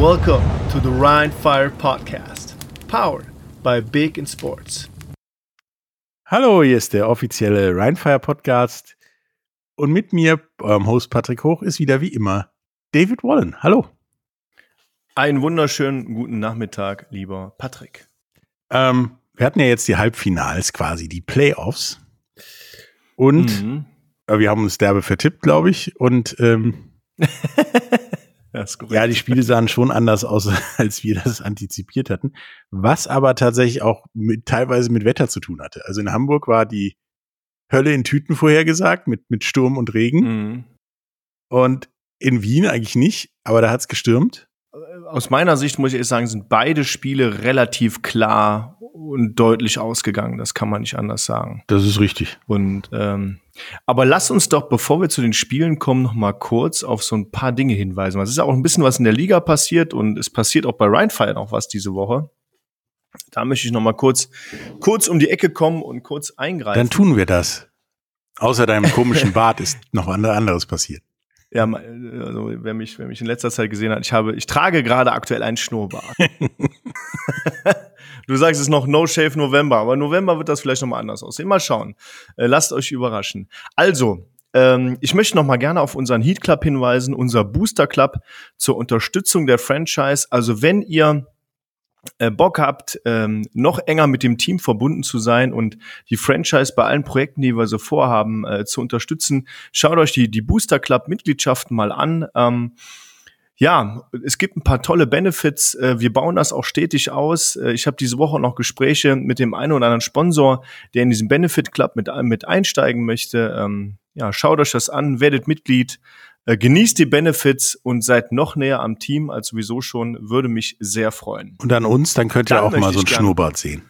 Welcome to the Rhine Fire Podcast, powered by Big in Sports. Hallo, hier ist der offizielle Rheinfire Podcast. Und mit mir, eurem Host Patrick Hoch, ist wieder wie immer David Wallen. Hallo. Einen wunderschönen guten Nachmittag, lieber Patrick. Ähm, wir hatten ja jetzt die Halbfinals quasi, die Playoffs. Und mhm. äh, wir haben uns derbe vertippt, glaube ich. Und ähm, ja, ja, die Spiele sahen schon anders aus, als wir das antizipiert hatten. Was aber tatsächlich auch mit, teilweise mit Wetter zu tun hatte. Also in Hamburg war die Hölle in Tüten vorhergesagt, mit, mit Sturm und Regen. Mhm. Und in Wien eigentlich nicht, aber da hat es gestürmt. Aus meiner Sicht muss ich ehrlich sagen, sind beide Spiele relativ klar und deutlich ausgegangen. Das kann man nicht anders sagen. Das ist richtig. Und ähm, aber lass uns doch, bevor wir zu den Spielen kommen, noch mal kurz auf so ein paar Dinge hinweisen. Es ist auch ein bisschen was in der Liga passiert und es passiert auch bei Rheinfire noch was diese Woche. Da möchte ich noch mal kurz, kurz um die Ecke kommen und kurz eingreifen. Dann tun wir das. Außer deinem komischen Bart ist noch anderes passiert. Ja, also wer mich, wer mich in letzter Zeit gesehen hat, ich habe, ich trage gerade aktuell einen Schnurrbart. du sagst es noch No Shave November, aber November wird das vielleicht nochmal anders aussehen. Mal schauen. Äh, lasst euch überraschen. Also, ähm, ich möchte noch mal gerne auf unseren Heat Club hinweisen, unser Booster Club zur Unterstützung der Franchise. Also wenn ihr äh, Bock habt, ähm, noch enger mit dem Team verbunden zu sein und die Franchise bei allen Projekten, die wir so vorhaben, äh, zu unterstützen, schaut euch die, die Booster Club Mitgliedschaften mal an. Ähm, ja, es gibt ein paar tolle Benefits. Äh, wir bauen das auch stetig aus. Äh, ich habe diese Woche noch Gespräche mit dem einen oder anderen Sponsor, der in diesen Benefit Club mit, mit einsteigen möchte. Ähm, ja, schaut euch das an, werdet Mitglied. Äh, genießt die Benefits und seid noch näher am Team als sowieso schon, würde mich sehr freuen. Und an uns, dann könnt ihr dann auch mal so ein Schnurrbart sehen.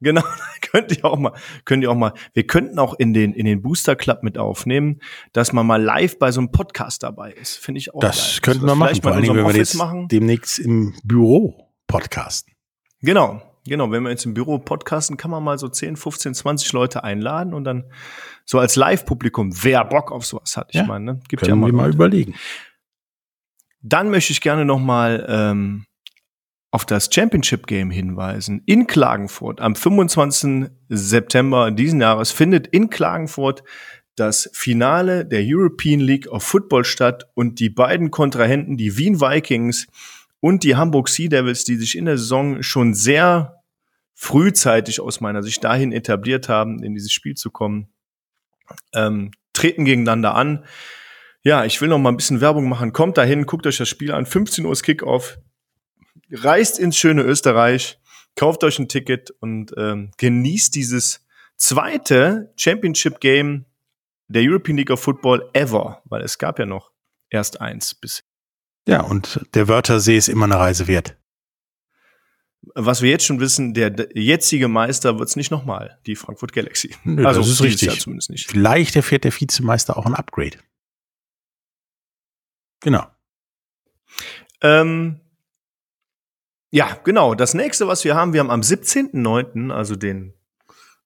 Genau, könnt ihr auch mal, könnt ihr auch mal. Wir könnten auch in den in den Booster Club mit aufnehmen, dass man mal live bei so einem Podcast dabei ist. Finde ich auch. Das geil. könnten wir machen. Vor allen Dingen, wenn wir jetzt machen. demnächst im Büro podcasten. Genau, genau. Wenn wir jetzt im Büro podcasten, kann man mal so 10, 15, 20 Leute einladen und dann so als Live-Publikum, wer Bock auf sowas hat. Ich ja, meine, ne? gibt können ja mal, wir mal überlegen. Dann möchte ich gerne noch mal ähm, auf das Championship Game hinweisen. In Klagenfurt am 25. September diesen Jahres findet in Klagenfurt das Finale der European League of Football statt und die beiden Kontrahenten, die Wien Vikings und die Hamburg Sea Devils, die sich in der Saison schon sehr frühzeitig aus meiner Sicht dahin etabliert haben, in dieses Spiel zu kommen, ähm, treten gegeneinander an. Ja, ich will noch mal ein bisschen Werbung machen. Kommt dahin, guckt euch das Spiel an. 15 Uhr ist Kickoff. Reist ins schöne Österreich, kauft euch ein Ticket und ähm, genießt dieses zweite Championship Game der European League of Football ever, weil es gab ja noch erst eins bis. Ja, und der Wörthersee ist immer eine Reise wert was wir jetzt schon wissen, der jetzige Meister wird es nicht nochmal, die Frankfurt Galaxy. Nö, also das ist richtig. Jahr zumindest nicht. Vielleicht erfährt der Vizemeister auch ein Upgrade. Genau. Ähm, ja, genau. Das nächste, was wir haben, wir haben am 17.09., also den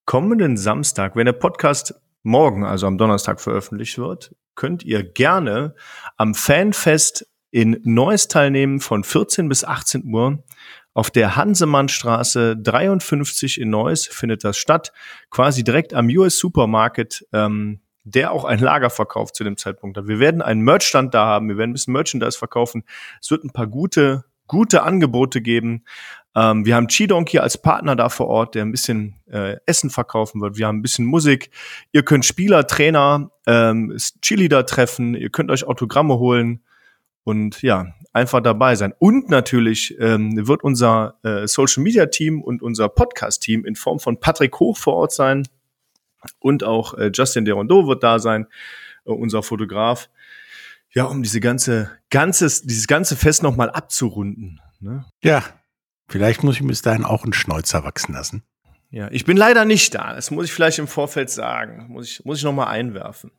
kommenden Samstag, wenn der Podcast morgen, also am Donnerstag veröffentlicht wird, könnt ihr gerne am Fanfest in Neuss teilnehmen von 14 bis 18 Uhr. Auf der Hansemannstraße 53 in Neuss findet das statt, quasi direkt am US Supermarket, ähm, der auch ein Lager verkauft zu dem Zeitpunkt. Wir werden einen Merchstand da haben, wir werden ein bisschen Merchandise verkaufen. Es wird ein paar gute, gute Angebote geben. Ähm, wir haben Chi-Donkey als Partner da vor Ort, der ein bisschen äh, Essen verkaufen wird. Wir haben ein bisschen Musik. Ihr könnt Spieler, Trainer, ähm, Cheerleader treffen. Ihr könnt euch Autogramme holen. Und ja, einfach dabei sein. Und natürlich ähm, wird unser äh, Social Media Team und unser Podcast Team in Form von Patrick Hoch vor Ort sein. Und auch äh, Justin Derondo wird da sein, äh, unser Fotograf. Ja, um diese ganze, ganzes, dieses ganze Fest nochmal abzurunden. Ne? Ja, vielleicht muss ich bis dahin auch einen Schnäuzer wachsen lassen. Ja, ich bin leider nicht da. Das muss ich vielleicht im Vorfeld sagen. Muss ich, muss ich nochmal einwerfen.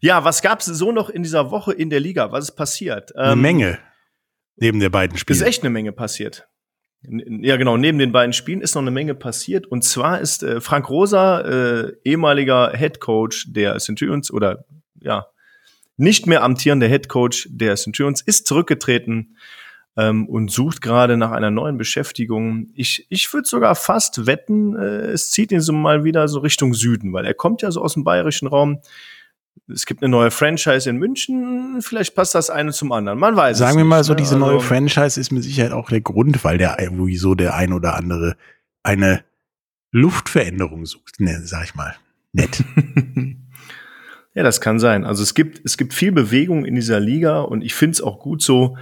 Ja, was gab es so noch in dieser Woche in der Liga? Was ist passiert? Eine ähm, Menge. Neben der beiden Spiele. Ist echt eine Menge passiert. Ja, genau, neben den beiden Spielen ist noch eine Menge passiert. Und zwar ist äh, Frank Rosa, äh, ehemaliger Head Coach der Centurions oder ja, nicht mehr amtierender Head Coach der Centurions, ist zurückgetreten ähm, und sucht gerade nach einer neuen Beschäftigung. Ich, ich würde sogar fast wetten, äh, es zieht ihn so mal wieder so Richtung Süden, weil er kommt ja so aus dem bayerischen Raum. Es gibt eine neue Franchise in München, vielleicht passt das eine zum anderen. Man weiß Sagen wir mal so, ne? diese neue also, Franchise ist mit Sicherheit auch der Grund, weil der wieso der ein oder andere eine Luftveränderung sucht, ne, sag ich mal. Nett. ja, das kann sein. Also es gibt, es gibt viel Bewegung in dieser Liga und ich finde es auch gut so,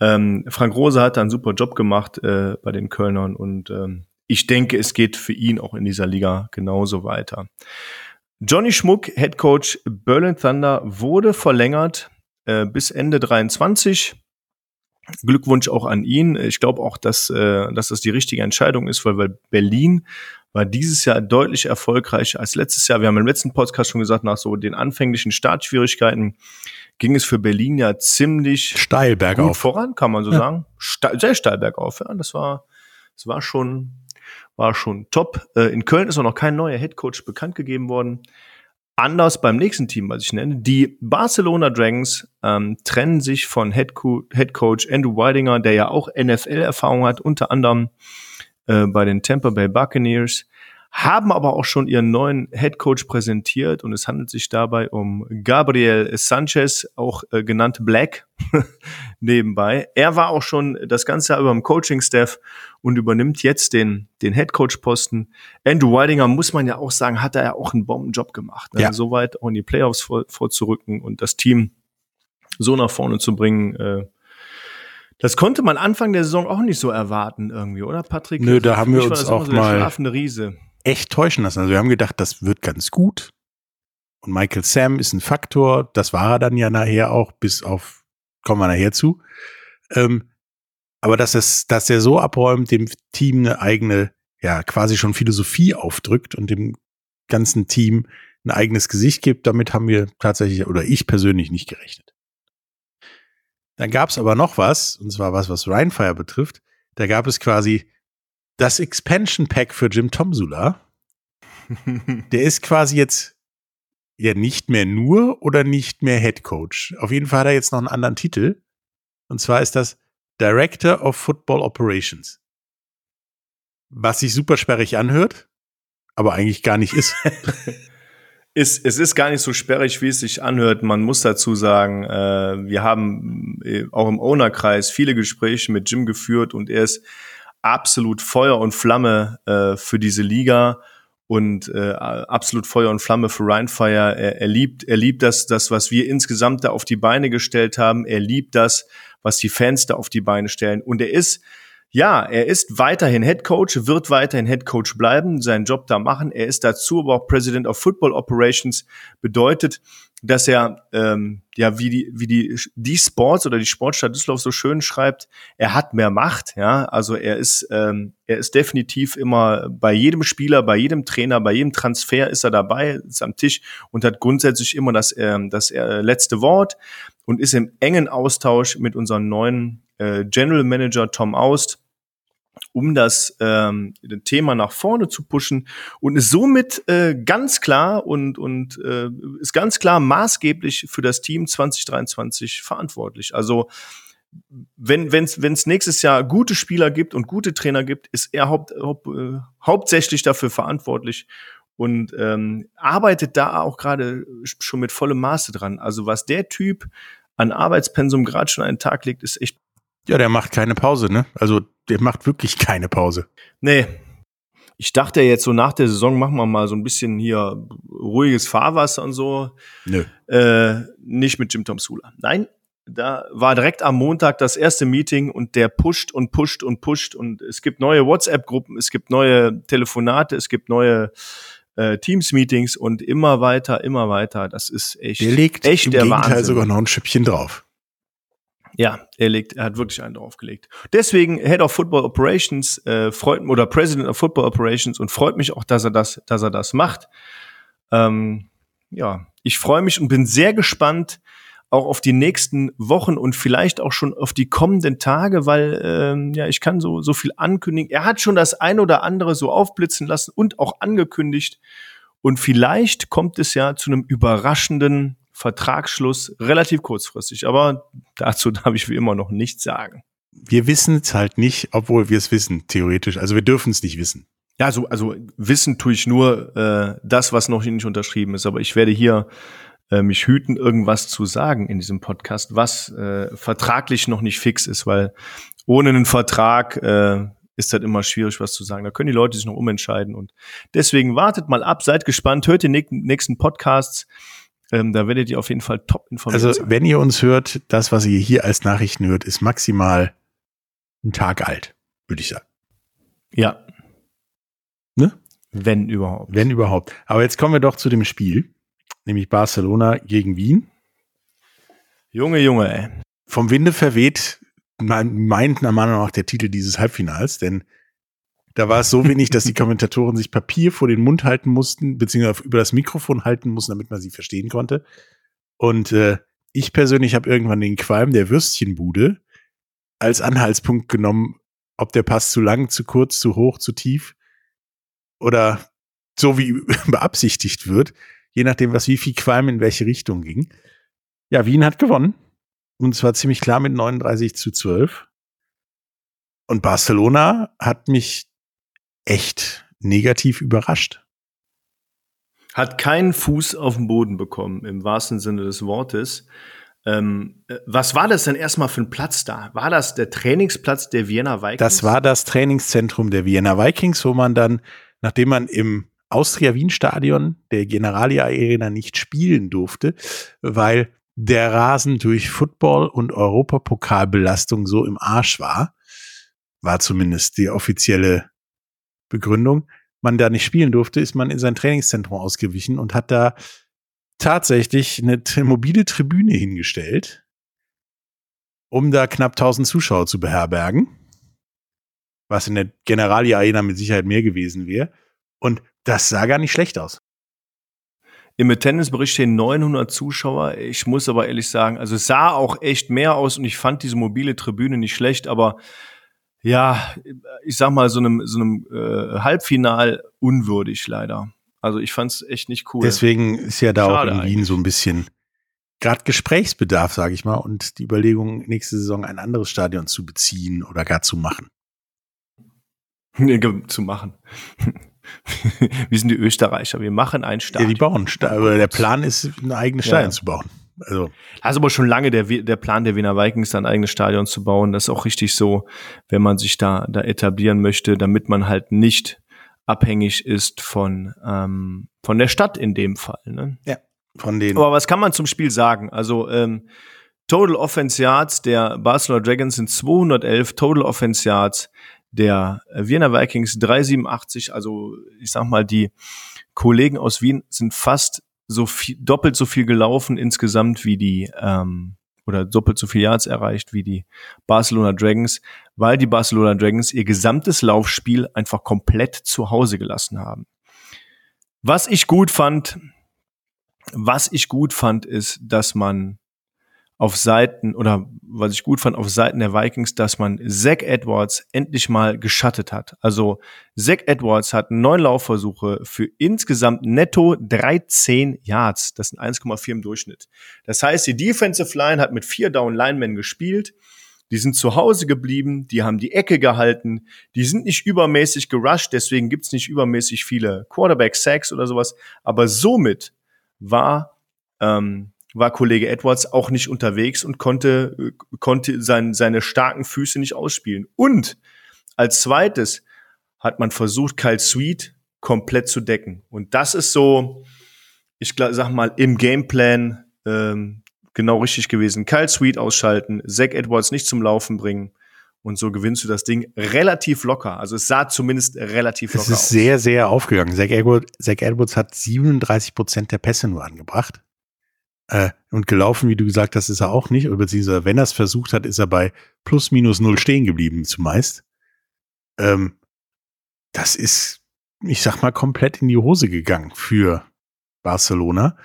ähm, Frank Rose hat da einen super Job gemacht äh, bei den Kölnern und ähm, ich denke, es geht für ihn auch in dieser Liga genauso weiter. Johnny Schmuck, Head Coach Berlin Thunder, wurde verlängert äh, bis Ende 23. Glückwunsch auch an ihn. Ich glaube auch, dass, äh, dass das die richtige Entscheidung ist, weil, weil Berlin war dieses Jahr deutlich erfolgreicher als letztes Jahr. Wir haben im letzten Podcast schon gesagt, nach so den anfänglichen Startschwierigkeiten ging es für Berlin ja ziemlich steil bergauf voran, kann man so ja. sagen. Ste sehr steil bergauf, ja. Das war, das war schon, war schon top. Äh, in Köln ist auch noch kein neuer Headcoach bekannt gegeben worden. Anders beim nächsten Team, was ich nenne. Die Barcelona Dragons ähm, trennen sich von Head, Head Coach Andrew Weidinger, der ja auch NFL-Erfahrung hat, unter anderem äh, bei den Tampa Bay Buccaneers haben aber auch schon ihren neuen Head Coach präsentiert und es handelt sich dabei um Gabriel Sanchez, auch äh, genannt Black nebenbei. Er war auch schon das ganze Jahr über im Coaching-Staff und übernimmt jetzt den, den Head Coach-Posten. Andrew Weidinger, muss man ja auch sagen, hat er ja auch einen Bombenjob gemacht. Ne? Ja. Soweit auch in die Playoffs vor, vorzurücken und das Team so nach vorne zu bringen, äh, das konnte man Anfang der Saison auch nicht so erwarten irgendwie, oder Patrick? Nö, da haben wir uns auch so mal Riese echt täuschen lassen. Also wir haben gedacht, das wird ganz gut. Und Michael Sam ist ein Faktor. Das war er dann ja nachher auch, bis auf, kommen wir nachher zu. Ähm, aber dass es, dass er so abräumt, dem Team eine eigene, ja, quasi schon Philosophie aufdrückt und dem ganzen Team ein eigenes Gesicht gibt, damit haben wir tatsächlich, oder ich persönlich nicht gerechnet. Dann gab es aber noch was, und zwar was, was Rheinfire betrifft. Da gab es quasi das Expansion Pack für Jim Tomsula, der ist quasi jetzt ja nicht mehr nur oder nicht mehr Head Coach. Auf jeden Fall hat er jetzt noch einen anderen Titel. Und zwar ist das Director of Football Operations. Was sich super sperrig anhört, aber eigentlich gar nicht ist. ist, es ist gar nicht so sperrig, wie es sich anhört. Man muss dazu sagen, äh, wir haben äh, auch im Ownerkreis viele Gespräche mit Jim geführt und er ist absolut Feuer und Flamme äh, für diese Liga und äh, absolut Feuer und Flamme für Rheinfire. Er, er liebt, er liebt das, das, was wir insgesamt da auf die Beine gestellt haben. Er liebt das, was die Fans da auf die Beine stellen. Und er ist ja, er ist weiterhin Head Coach, wird weiterhin Head Coach bleiben, seinen Job da machen. Er ist dazu aber auch President of Football Operations, bedeutet, dass er ähm, ja wie die wie die die Sports oder die Sportstadt Düsseldorf so schön schreibt, er hat mehr Macht, ja, also er ist ähm, er ist definitiv immer bei jedem Spieler, bei jedem Trainer, bei jedem Transfer ist er dabei, ist am Tisch und hat grundsätzlich immer das ähm, das äh, letzte Wort und ist im engen Austausch mit unserem neuen äh, General Manager Tom Aust um das ähm, Thema nach vorne zu pushen und ist somit äh, ganz klar und, und äh, ist ganz klar maßgeblich für das Team 2023 verantwortlich. Also wenn es wenn's nächstes Jahr gute Spieler gibt und gute Trainer gibt, ist er haupt, haupt, äh, hauptsächlich dafür verantwortlich und ähm, arbeitet da auch gerade schon mit vollem Maße dran. Also was der Typ an Arbeitspensum gerade schon einen Tag legt, ist echt ja, der macht keine Pause, ne? Also der macht wirklich keine Pause. Nee. Ich dachte jetzt so nach der Saison machen wir mal so ein bisschen hier ruhiges Fahrwasser und so. Nö. Äh, nicht mit Jim Tom Sula. Nein, da war direkt am Montag das erste Meeting und der pusht und pusht und pusht und es gibt neue WhatsApp-Gruppen, es gibt neue Telefonate, es gibt neue äh, Teams-Meetings und immer weiter, immer weiter. Das ist echt, der legt echt im der Gegenteil Wahnsinn. sogar noch ein Schüppchen drauf. Ja, er legt, er hat wirklich einen draufgelegt. Deswegen Head of Football Operations äh, freut oder President of Football Operations und freut mich auch, dass er das, dass er das macht. Ähm, ja, ich freue mich und bin sehr gespannt auch auf die nächsten Wochen und vielleicht auch schon auf die kommenden Tage, weil ähm, ja ich kann so so viel ankündigen. Er hat schon das ein oder andere so aufblitzen lassen und auch angekündigt und vielleicht kommt es ja zu einem überraschenden Vertragsschluss relativ kurzfristig. Aber dazu darf ich wie immer noch nichts sagen. wir wissen es halt nicht, obwohl wir es wissen, theoretisch. Also wir dürfen es nicht wissen. Ja, also, also wissen tue ich nur äh, das, was noch nicht unterschrieben ist. Aber ich werde hier äh, mich hüten, irgendwas zu sagen in diesem Podcast, was äh, vertraglich noch nicht fix ist, weil ohne einen Vertrag äh, ist halt immer schwierig, was zu sagen. Da können die Leute sich noch umentscheiden. Und deswegen wartet mal ab, seid gespannt, hört die nächsten Podcasts. Ähm, da werdet ihr auf jeden Fall top informiert. Also, sein. wenn ihr uns hört, das, was ihr hier als Nachrichten hört, ist maximal ein Tag alt, würde ich sagen. Ja. Ne? Wenn überhaupt. Wenn überhaupt. Aber jetzt kommen wir doch zu dem Spiel, nämlich Barcelona gegen Wien. Junge, Junge, ey. Vom Winde verweht meint nach Meinung nach der Titel dieses Halbfinals, denn da war es so wenig, dass die Kommentatoren sich Papier vor den Mund halten mussten, beziehungsweise über das Mikrofon halten mussten, damit man sie verstehen konnte. Und äh, ich persönlich habe irgendwann den Qualm der Würstchenbude als Anhaltspunkt genommen, ob der Pass zu lang, zu kurz, zu hoch, zu tief oder so wie beabsichtigt wird, je nachdem, was wie viel Qualm in welche Richtung ging. Ja, Wien hat gewonnen. Und zwar ziemlich klar mit 39 zu 12. Und Barcelona hat mich echt negativ überrascht. Hat keinen Fuß auf den Boden bekommen, im wahrsten Sinne des Wortes. Ähm, äh, was war das denn erstmal für ein Platz da? War das der Trainingsplatz der Vienna Vikings? Das war das Trainingszentrum der Vienna Vikings, wo man dann, nachdem man im Austria Wien Stadion der Generalia Arena nicht spielen durfte, weil der Rasen durch Football und Europapokalbelastung so im Arsch war, war zumindest die offizielle Begründung, man da nicht spielen durfte, ist man in sein Trainingszentrum ausgewichen und hat da tatsächlich eine mobile Tribüne hingestellt, um da knapp 1000 Zuschauer zu beherbergen, was in der Generalia Arena mit Sicherheit mehr gewesen wäre. Und das sah gar nicht schlecht aus. Im Attendance-Bericht stehen 900 Zuschauer. Ich muss aber ehrlich sagen, also sah auch echt mehr aus und ich fand diese mobile Tribüne nicht schlecht, aber ja, ich sag mal, so einem, so einem äh, Halbfinal unwürdig leider. Also ich fand's echt nicht cool. Deswegen ist ja da Schade auch in Wien eigentlich. so ein bisschen gerade Gesprächsbedarf, sage ich mal, und die Überlegung, nächste Saison ein anderes Stadion zu beziehen oder gar zu machen. Nee, zu machen. wir sind die Österreicher, wir machen ein Stadion. Ja, die bauen. Aber der Plan ist, ein eigenes Stadion ja. zu bauen. Also. Ist aber schon lange der, der Plan der Wiener Vikings, ein eigenes Stadion zu bauen. Das ist auch richtig so, wenn man sich da, da etablieren möchte, damit man halt nicht abhängig ist von, ähm, von der Stadt in dem Fall. Ne? Ja, von denen. Aber was kann man zum Spiel sagen? Also, ähm, Total Offense Yards der Barcelona Dragons sind 211, Total Offense Yards der Wiener Vikings 387. Also ich sag mal, die Kollegen aus Wien sind fast so viel, doppelt so viel gelaufen insgesamt wie die ähm, oder doppelt so viel Yards erreicht wie die Barcelona Dragons, weil die Barcelona Dragons ihr gesamtes Laufspiel einfach komplett zu Hause gelassen haben. Was ich gut fand, was ich gut fand, ist, dass man auf Seiten oder was ich gut fand auf Seiten der Vikings, dass man Zach Edwards endlich mal geschattet hat. Also Zach Edwards hat neun Laufversuche für insgesamt netto 13 Yards. Das sind 1,4 im Durchschnitt. Das heißt, die Defensive Line hat mit vier Down Linemen gespielt. Die sind zu Hause geblieben, die haben die Ecke gehalten, die sind nicht übermäßig gerusht, deswegen gibt's nicht übermäßig viele Quarterback-Sacks oder sowas. Aber somit war ähm, war Kollege Edwards auch nicht unterwegs und konnte, konnte sein, seine starken Füße nicht ausspielen. Und als zweites hat man versucht, Kyle Sweet komplett zu decken. Und das ist so, ich sag mal, im Gameplan ähm, genau richtig gewesen. Kyle Sweet ausschalten, Zach Edwards nicht zum Laufen bringen. Und so gewinnst du das Ding relativ locker. Also es sah zumindest relativ locker aus. Es ist aus. sehr, sehr aufgegangen. Zach Edwards, Zach Edwards hat 37 Prozent der Pässe nur angebracht. Äh, und gelaufen, wie du gesagt hast, ist er auch nicht. Oder beziehungsweise, wenn er es versucht hat, ist er bei plus minus null stehen geblieben, zumeist. Ähm, das ist, ich sag mal, komplett in die Hose gegangen für Barcelona.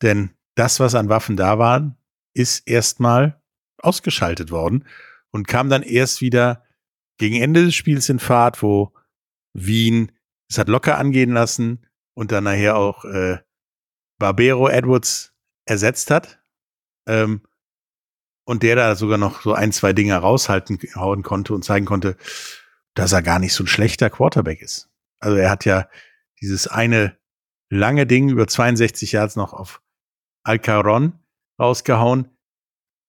Denn das, was an Waffen da waren, ist erstmal ausgeschaltet worden und kam dann erst wieder gegen Ende des Spiels in Fahrt, wo Wien es hat locker angehen lassen und dann nachher auch äh, Barbero Edwards ersetzt hat. Ähm, und der da sogar noch so ein, zwei Dinge raushalten hauen konnte und zeigen konnte, dass er gar nicht so ein schlechter Quarterback ist. Also er hat ja dieses eine lange Ding über 62 Yards noch auf Alcaron rausgehauen,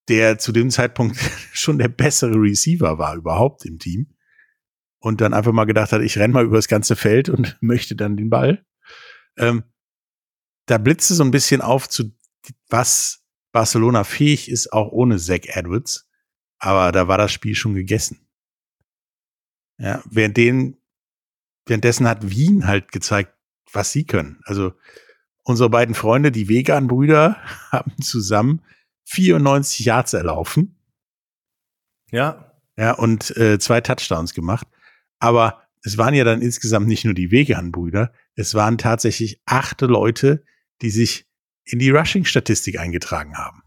der zu dem Zeitpunkt schon der bessere Receiver war überhaupt im Team. Und dann einfach mal gedacht hat, ich renn mal über das ganze Feld und möchte dann den Ball. Ähm, da blitzte so ein bisschen auf zu, was Barcelona fähig ist, auch ohne Zach Edwards. Aber da war das Spiel schon gegessen. Ja, während den, währenddessen hat Wien halt gezeigt, was sie können. Also unsere beiden Freunde, die Vegan-Brüder, haben zusammen 94 Yards erlaufen. Ja. Ja, und äh, zwei Touchdowns gemacht. Aber es waren ja dann insgesamt nicht nur die Vegan-Brüder, es waren tatsächlich acht Leute, die sich in die Rushing-Statistik eingetragen haben.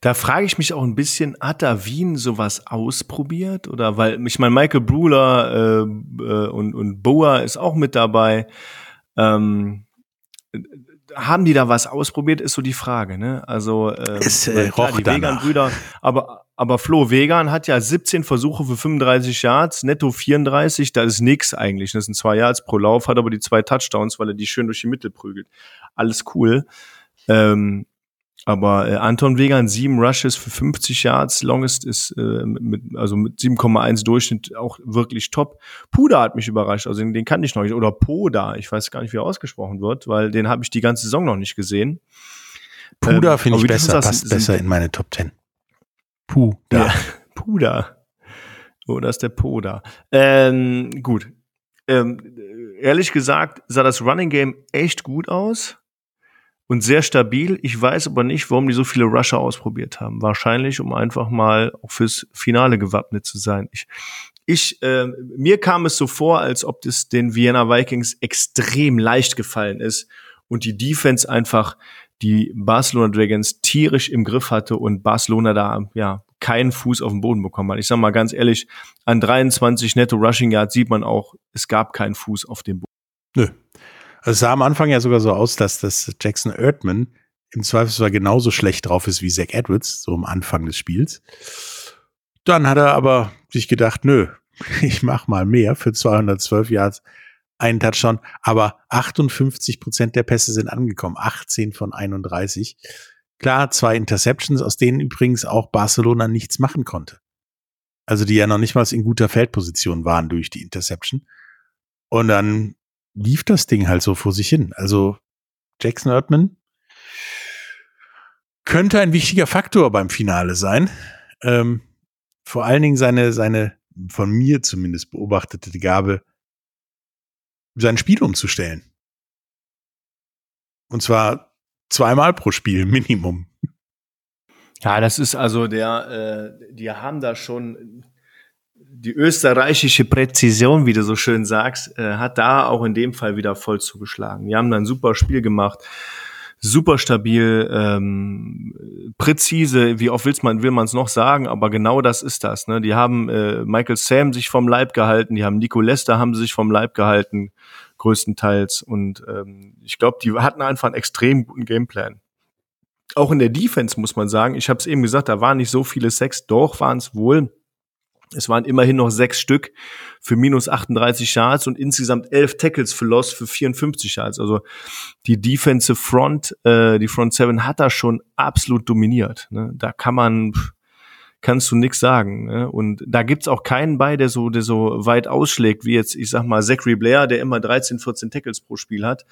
Da frage ich mich auch ein bisschen, hat da Wien sowas ausprobiert? Oder weil, ich meine, Michael Bruler äh, äh, und, und Boa ist auch mit dabei. Ähm, haben die da was ausprobiert, ist so die Frage, ne? Also ähm, es, äh, klar, die Vegan-Brüder, aber, aber Flo Vegan hat ja 17 Versuche für 35 Yards, netto 34, das ist nix eigentlich. Das sind zwei Yards pro Lauf, hat aber die zwei Touchdowns, weil er die schön durch die Mitte prügelt. Alles cool. Ähm, aber äh, Anton Vegan, sieben Rushes für 50 Yards, Longest ist äh, mit, also mit 7,1 Durchschnitt auch wirklich top. Puda hat mich überrascht, also den, den kannte ich noch nicht. Oder Poda, ich weiß gar nicht, wie er ausgesprochen wird, weil den habe ich die ganze Saison noch nicht gesehen. Puda ähm, finde ich besser, passt sind, besser in meine Top 10. Puda. Ja, Puda. Das ist der Poda. Ähm, gut. Ähm, ehrlich gesagt sah das Running Game echt gut aus und sehr stabil. Ich weiß aber nicht, warum die so viele Rusher ausprobiert haben. Wahrscheinlich, um einfach mal auch fürs Finale gewappnet zu sein. Ich, ich äh, mir kam es so vor, als ob das den Vienna Vikings extrem leicht gefallen ist und die Defense einfach die Barcelona Dragons tierisch im Griff hatte und Barcelona da ja keinen Fuß auf den Boden bekommen hat. Ich sag mal ganz ehrlich, an 23 Netto Rushing Yards sieht man auch, es gab keinen Fuß auf dem Boden. Nö, es sah am Anfang ja sogar so aus, dass das Jackson Erdman im Zweifelsfall genauso schlecht drauf ist wie Zach Edwards, so am Anfang des Spiels. Dann hat er aber sich gedacht, nö, ich mach mal mehr für 212 Yards, einen Touchdown, aber 58 Prozent der Pässe sind angekommen, 18 von 31. Klar, zwei Interceptions, aus denen übrigens auch Barcelona nichts machen konnte. Also die ja noch nicht mal in guter Feldposition waren durch die Interception. Und dann lief das Ding halt so vor sich hin. Also Jackson Erdman könnte ein wichtiger Faktor beim Finale sein. Ähm, vor allen Dingen seine, seine von mir zumindest beobachtete Gabe, sein Spiel umzustellen. Und zwar zweimal pro Spiel, Minimum. Ja, das ist also der, äh, die haben da schon die österreichische Präzision, wie du so schön sagst, äh, hat da auch in dem Fall wieder voll zugeschlagen. Die haben dann ein super Spiel gemacht, super stabil, ähm, präzise. Wie oft will's man will man es noch sagen, aber genau das ist das. Ne? Die haben äh, Michael Sam sich vom Leib gehalten, die haben Nico Lester haben sich vom Leib gehalten, größtenteils. Und ähm, ich glaube, die hatten einfach einen extrem guten Gameplan. Auch in der Defense muss man sagen, ich habe es eben gesagt, da waren nicht so viele Sex, doch waren es wohl es waren immerhin noch sechs Stück für minus 38 Yards und insgesamt elf Tackles für Loss für 54 Yards. Also die Defensive Front, äh, die Front Seven hat da schon absolut dominiert. Ne? Da kann man, kannst du nix sagen. Ne? Und da gibt's auch keinen bei, der so, der so weit ausschlägt, wie jetzt, ich sag mal, Zachary Blair, der immer 13, 14 Tackles pro Spiel hat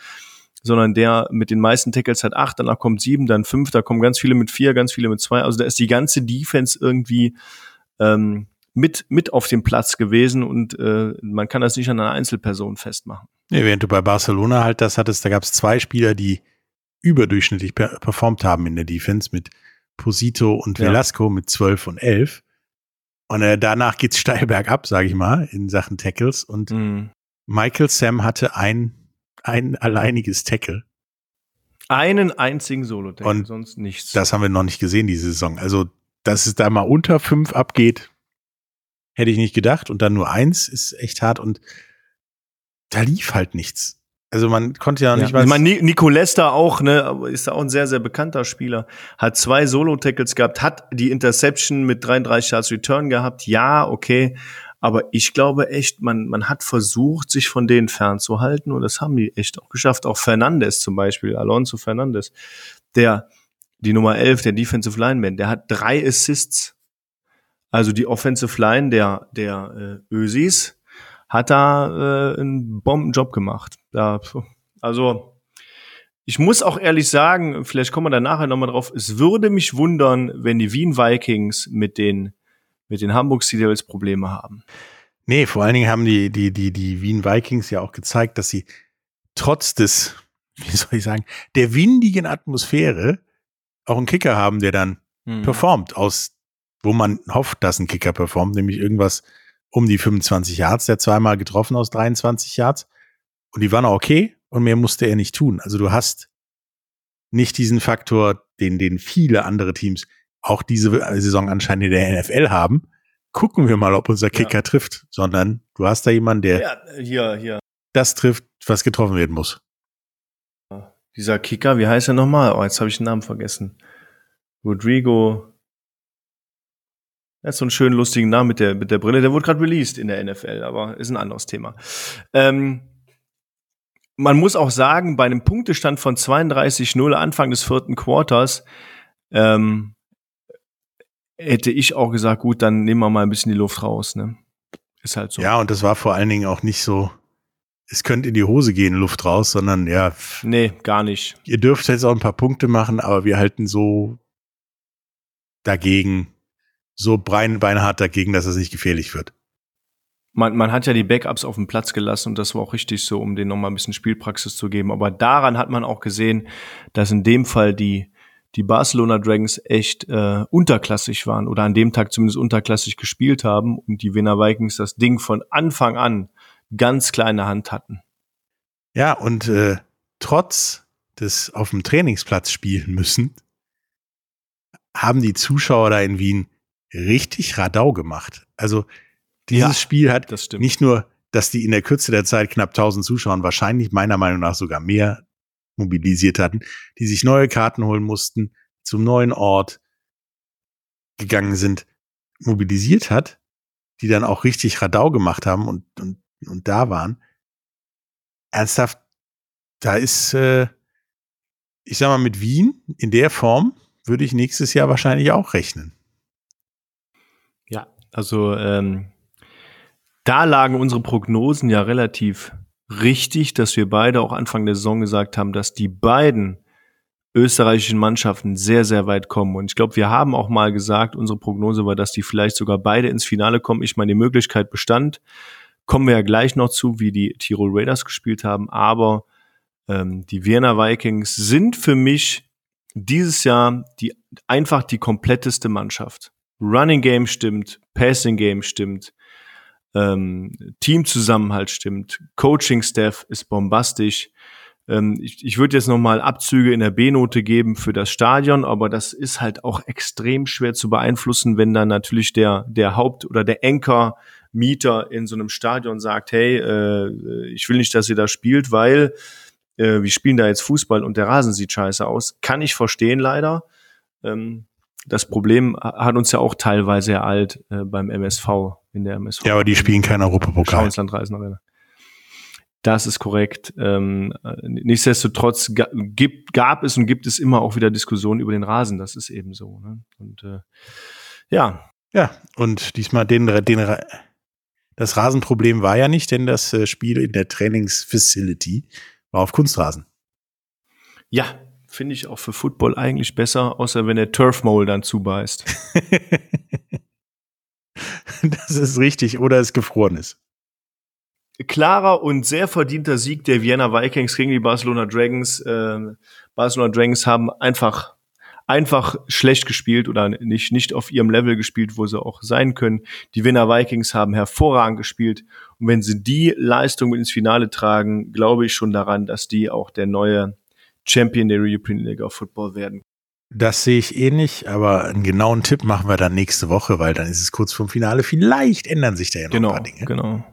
sondern der mit den meisten Tackles hat acht, danach kommt sieben, dann fünf, da kommen ganz viele mit vier, ganz viele mit zwei. Also da ist die ganze Defense irgendwie ähm, mit, mit auf dem Platz gewesen und äh, man kann das nicht an einer Einzelperson festmachen. Nee, während du bei Barcelona halt das hattest, da gab es zwei Spieler, die überdurchschnittlich per performt haben in der Defense mit Posito und Velasco ja. mit 12 und 11. Und äh, danach geht's steil bergab, sage ich mal, in Sachen Tackles. Und mhm. Michael Sam hatte ein, ein alleiniges Tackle. Einen einzigen Solo-Tackle, sonst nichts. Das haben wir noch nicht gesehen diese Saison. Also, dass es da mal unter fünf abgeht, Hätte ich nicht gedacht. Und dann nur eins ist echt hart und da lief halt nichts. Also man konnte ja nicht ja. mal. Ich meine, Nico Lester auch, ne, ist auch ein sehr, sehr bekannter Spieler. Hat zwei Solo-Tackles gehabt, hat die Interception mit 33 Yards Return gehabt. Ja, okay. Aber ich glaube echt, man, man hat versucht, sich von denen fernzuhalten und das haben die echt auch geschafft. Auch Fernandes zum Beispiel, Alonso Fernandes, der, die Nummer 11, der Defensive Lineman, der hat drei Assists. Also die Offensive Line der, der äh, Ösis hat da äh, einen Bombenjob gemacht. Da, also ich muss auch ehrlich sagen, vielleicht kommen wir da nachher nochmal drauf, es würde mich wundern, wenn die Wien Vikings mit den, mit den Hamburg Sea Devils Probleme haben. Nee, vor allen Dingen haben die, die, die, die Wien Vikings ja auch gezeigt, dass sie trotz des, wie soll ich sagen, der windigen Atmosphäre auch einen Kicker haben, der dann hm. performt, aus wo man hofft, dass ein Kicker performt, nämlich irgendwas um die 25 Yards, der zweimal getroffen aus 23 Yards. Und die waren auch okay und mehr musste er nicht tun. Also du hast nicht diesen Faktor, den, den viele andere Teams auch diese Saison anscheinend in der NFL haben. Gucken wir mal, ob unser Kicker ja. trifft, sondern du hast da jemanden, der ja, hier, hier. das trifft, was getroffen werden muss. Dieser Kicker, wie heißt er nochmal? Oh, jetzt habe ich den Namen vergessen. Rodrigo er hat so einen schönen, lustigen Namen mit der, mit der Brille. Der wurde gerade released in der NFL, aber ist ein anderes Thema. Ähm, man muss auch sagen, bei einem Punktestand von 32-0 Anfang des vierten Quarters ähm, hätte ich auch gesagt, gut, dann nehmen wir mal ein bisschen die Luft raus. Ne? Ist halt so. Ja, und das war vor allen Dingen auch nicht so, es könnte in die Hose gehen, Luft raus, sondern ja. Nee, gar nicht. Ihr dürft jetzt auch ein paar Punkte machen, aber wir halten so dagegen, so beinhart dagegen, dass es nicht gefährlich wird. Man, man hat ja die Backups auf dem Platz gelassen und das war auch richtig so, um denen nochmal ein bisschen Spielpraxis zu geben. Aber daran hat man auch gesehen, dass in dem Fall die, die Barcelona Dragons echt äh, unterklassig waren oder an dem Tag zumindest unterklassig gespielt haben und die Wiener Vikings das Ding von Anfang an ganz kleine Hand hatten. Ja, und äh, trotz des auf dem Trainingsplatz spielen müssen, haben die Zuschauer da in Wien richtig Radau gemacht. Also dieses ja, Spiel hat nicht nur, dass die in der Kürze der Zeit knapp 1000 Zuschauer wahrscheinlich meiner Meinung nach sogar mehr mobilisiert hatten, die sich neue Karten holen mussten, zum neuen Ort gegangen sind, mobilisiert hat, die dann auch richtig Radau gemacht haben und, und, und da waren. Ernsthaft, da ist, äh, ich sag mal, mit Wien in der Form würde ich nächstes Jahr wahrscheinlich auch rechnen. Also ähm, da lagen unsere Prognosen ja relativ richtig, dass wir beide auch Anfang der Saison gesagt haben, dass die beiden österreichischen Mannschaften sehr, sehr weit kommen. Und ich glaube, wir haben auch mal gesagt, unsere Prognose war, dass die vielleicht sogar beide ins Finale kommen. Ich meine, die Möglichkeit bestand. Kommen wir ja gleich noch zu, wie die Tirol Raiders gespielt haben. Aber ähm, die Vienna Vikings sind für mich dieses Jahr die einfach die kompletteste Mannschaft. Running Game stimmt, Passing Game stimmt, ähm, Teamzusammenhalt stimmt, Coaching Staff ist bombastisch. Ähm, ich ich würde jetzt nochmal Abzüge in der B-Note geben für das Stadion, aber das ist halt auch extrem schwer zu beeinflussen, wenn dann natürlich der der Haupt- oder der Anchor Mieter in so einem Stadion sagt, hey, äh, ich will nicht, dass ihr da spielt, weil äh, wir spielen da jetzt Fußball und der Rasen sieht scheiße aus. Kann ich verstehen leider. Ähm, das Problem hat uns ja auch teilweise ereilt äh, beim MSV in der MSV. Ja, aber die spielen kein Europapokal. Das ist korrekt. Ähm, nichtsdestotrotz gibt, gab es und gibt es immer auch wieder Diskussionen über den Rasen. Das ist eben so. Ne? Und äh, ja. Ja, und diesmal den, den das Rasenproblem war ja nicht, denn das äh, Spiel in der Trainingsfacility war auf Kunstrasen. Ja, finde ich auch für Football eigentlich besser, außer wenn der Turfmole dann zubeißt. das ist richtig, oder es gefroren ist. Klarer und sehr verdienter Sieg der Vienna Vikings gegen die Barcelona Dragons. Ähm, Barcelona Dragons haben einfach einfach schlecht gespielt oder nicht, nicht auf ihrem Level gespielt, wo sie auch sein können. Die Wiener Vikings haben hervorragend gespielt. Und wenn sie die Leistung ins Finale tragen, glaube ich schon daran, dass die auch der neue Champion der European League of Football werden. Das sehe ich ähnlich, aber einen genauen Tipp machen wir dann nächste Woche, weil dann ist es kurz vorm Finale. Vielleicht ändern sich da ja noch genau, ein paar Dinge. Genau.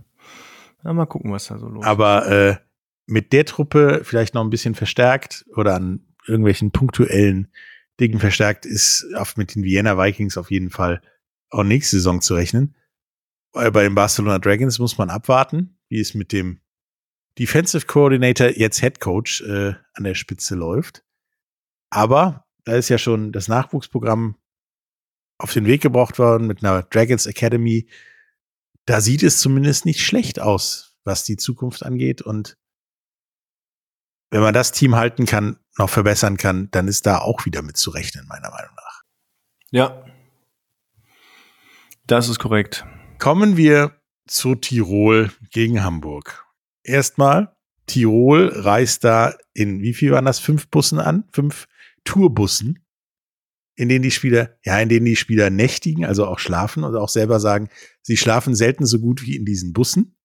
Ja, mal gucken, was da so los ist. Aber äh, mit der Truppe vielleicht noch ein bisschen verstärkt oder an irgendwelchen punktuellen Dingen verstärkt ist auf, mit den Vienna Vikings auf jeden Fall auch nächste Saison zu rechnen. Bei den Barcelona Dragons muss man abwarten, wie es mit dem Defensive Coordinator, jetzt Head Coach, äh, an der Spitze läuft. Aber da ist ja schon das Nachwuchsprogramm auf den Weg gebracht worden mit einer Dragons Academy. Da sieht es zumindest nicht schlecht aus, was die Zukunft angeht. Und wenn man das Team halten kann, noch verbessern kann, dann ist da auch wieder mit zu rechnen, meiner Meinung nach. Ja. Das ist korrekt. Kommen wir zu Tirol gegen Hamburg. Erstmal, Tirol reist da in, wie viel waren das? Fünf Bussen an? Fünf Tourbussen, in denen die Spieler, ja, in denen die Spieler nächtigen, also auch schlafen und auch selber sagen, sie schlafen selten so gut wie in diesen Bussen.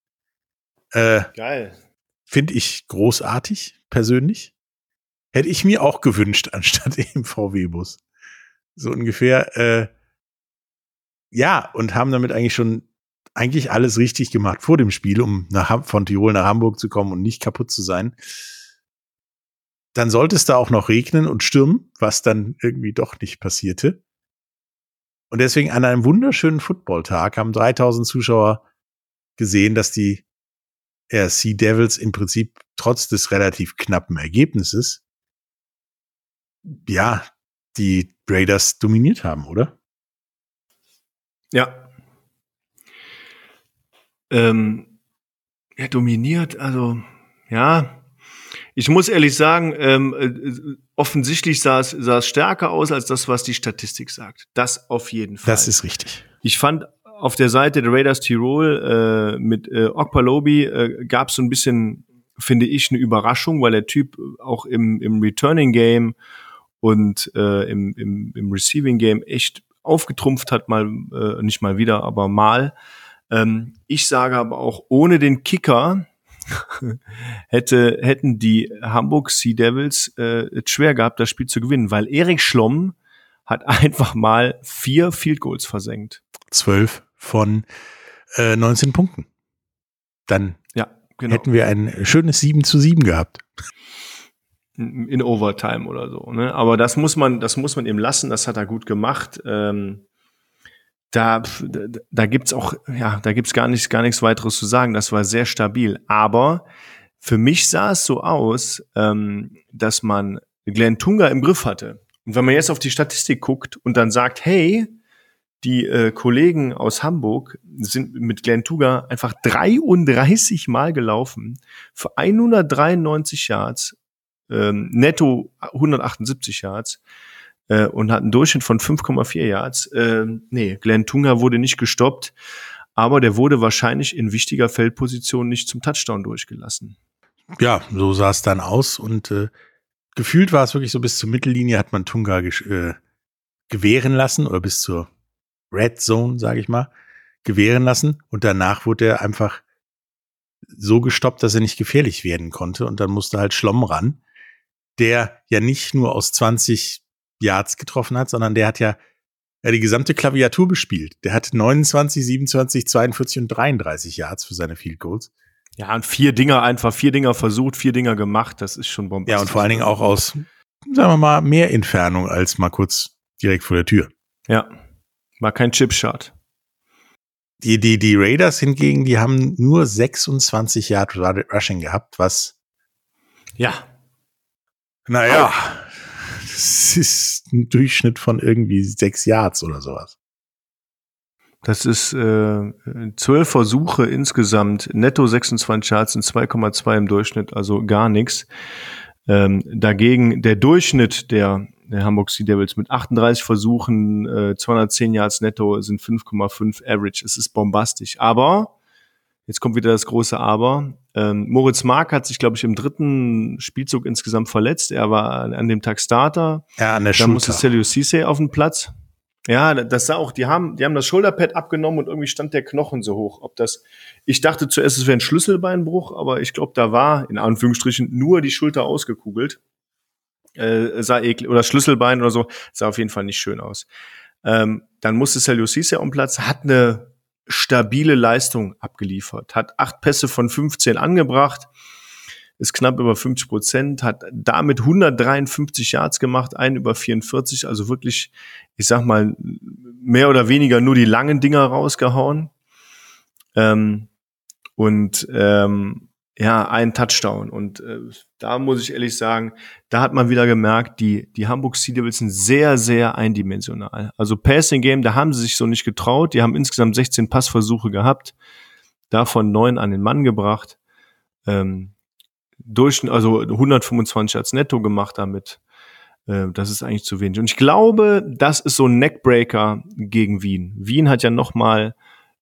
Äh, Geil. Finde ich großartig, persönlich. Hätte ich mir auch gewünscht, anstatt im VW-Bus. So ungefähr, äh, ja, und haben damit eigentlich schon eigentlich alles richtig gemacht vor dem Spiel, um nach, von Tirol nach Hamburg zu kommen und nicht kaputt zu sein dann sollte es da auch noch regnen und stürmen, was dann irgendwie doch nicht passierte. Und deswegen an einem wunderschönen Footballtag haben 3000 Zuschauer gesehen, dass die RC Devils im Prinzip trotz des relativ knappen Ergebnisses ja, die Raiders dominiert haben, oder? Ja. Ähm, ja, dominiert, also ja, ich muss ehrlich sagen, ähm, äh, offensichtlich sah es, sah es stärker aus als das, was die Statistik sagt. Das auf jeden Fall. Das ist richtig. Ich fand auf der Seite der Raiders Tirol äh, mit äh, Okpalobi äh, gab es so ein bisschen, finde ich, eine Überraschung, weil der Typ auch im, im Returning Game und äh, im, im, im Receiving Game echt aufgetrumpft hat, mal äh, nicht mal wieder, aber mal. Ähm, ich sage aber auch ohne den Kicker hätte, hätten die Hamburg Sea Devils äh, schwer gehabt, das Spiel zu gewinnen, weil Erik Schlomm hat einfach mal vier Field Goals versenkt. Zwölf von äh, 19 Punkten. Dann ja, genau. hätten wir ein schönes 7 zu 7 gehabt. In Overtime oder so. Ne? Aber das muss man, das muss man ihm lassen. Das hat er gut gemacht. Ähm, da, da, gibt's auch, ja, da gibt's gar nichts, gar nichts weiteres zu sagen. Das war sehr stabil. Aber für mich sah es so aus, ähm, dass man Glenn Tunga im Griff hatte. Und wenn man jetzt auf die Statistik guckt und dann sagt, hey, die äh, Kollegen aus Hamburg sind mit Glenn Tuga einfach 33 Mal gelaufen für 193 Yards, ähm, netto 178 Yards äh, und hat einen Durchschnitt von 5,4 Yards. Äh, nee, Glenn Tunga wurde nicht gestoppt, aber der wurde wahrscheinlich in wichtiger Feldposition nicht zum Touchdown durchgelassen. Ja, so sah es dann aus und äh, gefühlt war es wirklich so bis zur Mittellinie hat man Tunga äh, gewähren lassen oder bis zur Red Zone, sage ich mal, gewähren lassen und danach wurde er einfach so gestoppt, dass er nicht gefährlich werden konnte und dann musste halt Schlomm ran, der ja nicht nur aus 20 Yards getroffen hat, sondern der hat ja, ja die gesamte Klaviatur bespielt. Der hat 29, 27, 42 und 33 Yards für seine Field Goals. Ja, und vier Dinger einfach, vier Dinger versucht, vier Dinger gemacht, das ist schon bombastisch. Ja, und vor allen Dingen auch aus, sagen wir mal, mehr Entfernung als mal kurz direkt vor der Tür. Ja, war kein Chipshot. Die, die, die Raiders hingegen, die haben nur 26 Yard Rushing gehabt, was. Ja. Naja, das ist ein Durchschnitt von irgendwie sechs Yards oder sowas. Das ist äh, zwölf Versuche insgesamt, netto 26 Yards und 2,2 im Durchschnitt, also gar nichts. Ähm, dagegen der Durchschnitt der, der Hamburg Sea Devils mit 38 Versuchen, äh, 210 Yards netto sind 5,5 Average. Es ist bombastisch. Aber Jetzt kommt wieder das große Aber. Ähm, Moritz Mark hat sich, glaube ich, im dritten Spielzug insgesamt verletzt. Er war an, an dem Tag Starter. Ja, an der Dann musste Celio Cisse auf den Platz. Ja, das sah auch, die haben, die haben das Schulterpad abgenommen und irgendwie stand der Knochen so hoch. Ob das, ich dachte zuerst, es wäre ein Schlüsselbeinbruch, aber ich glaube, da war in Anführungsstrichen nur die Schulter ausgekugelt. Äh, sah eklig, oder Schlüsselbein oder so, sah auf jeden Fall nicht schön aus. Ähm, dann musste Celio Cisse auf den Platz, hat eine stabile Leistung abgeliefert, hat acht Pässe von 15 angebracht, ist knapp über 50 Prozent, hat damit 153 Yards gemacht, einen über 44, also wirklich, ich sag mal, mehr oder weniger nur die langen Dinger rausgehauen. Ähm, und ähm, ja, ein Touchdown. Und äh, da muss ich ehrlich sagen, da hat man wieder gemerkt, die, die Hamburg Sea Devils sind sehr, sehr eindimensional. Also Passing Game, da haben sie sich so nicht getraut. Die haben insgesamt 16 Passversuche gehabt, davon neun an den Mann gebracht. Ähm, durch, also 125 als Netto gemacht damit. Äh, das ist eigentlich zu wenig. Und ich glaube, das ist so ein Neckbreaker gegen Wien. Wien hat ja noch mal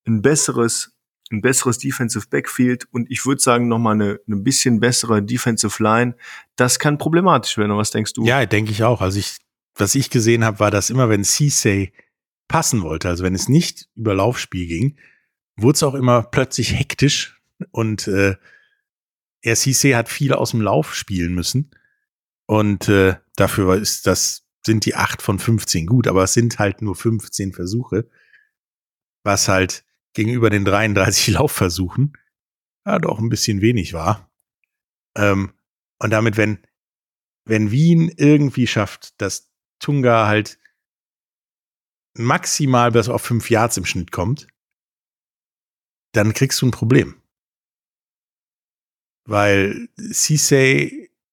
ein besseres ein besseres Defensive Backfield und ich würde sagen noch mal eine, eine bisschen bessere Defensive Line. Das kann problematisch werden. Was denkst du? Ja, denke ich auch. Also ich, was ich gesehen habe, war, dass immer wenn Ceesay passen wollte, also wenn es nicht über Laufspiel ging, wurde es auch immer plötzlich hektisch und äh, er Cisse hat viel aus dem Lauf spielen müssen. Und äh, dafür ist das, sind die acht von 15 gut, aber es sind halt nur 15 Versuche, was halt gegenüber den 33 Laufversuchen ja doch ein bisschen wenig war. Ähm, und damit, wenn, wenn Wien irgendwie schafft, dass Tunga halt maximal bis auf fünf Yards im Schnitt kommt, dann kriegst du ein Problem weil Cisse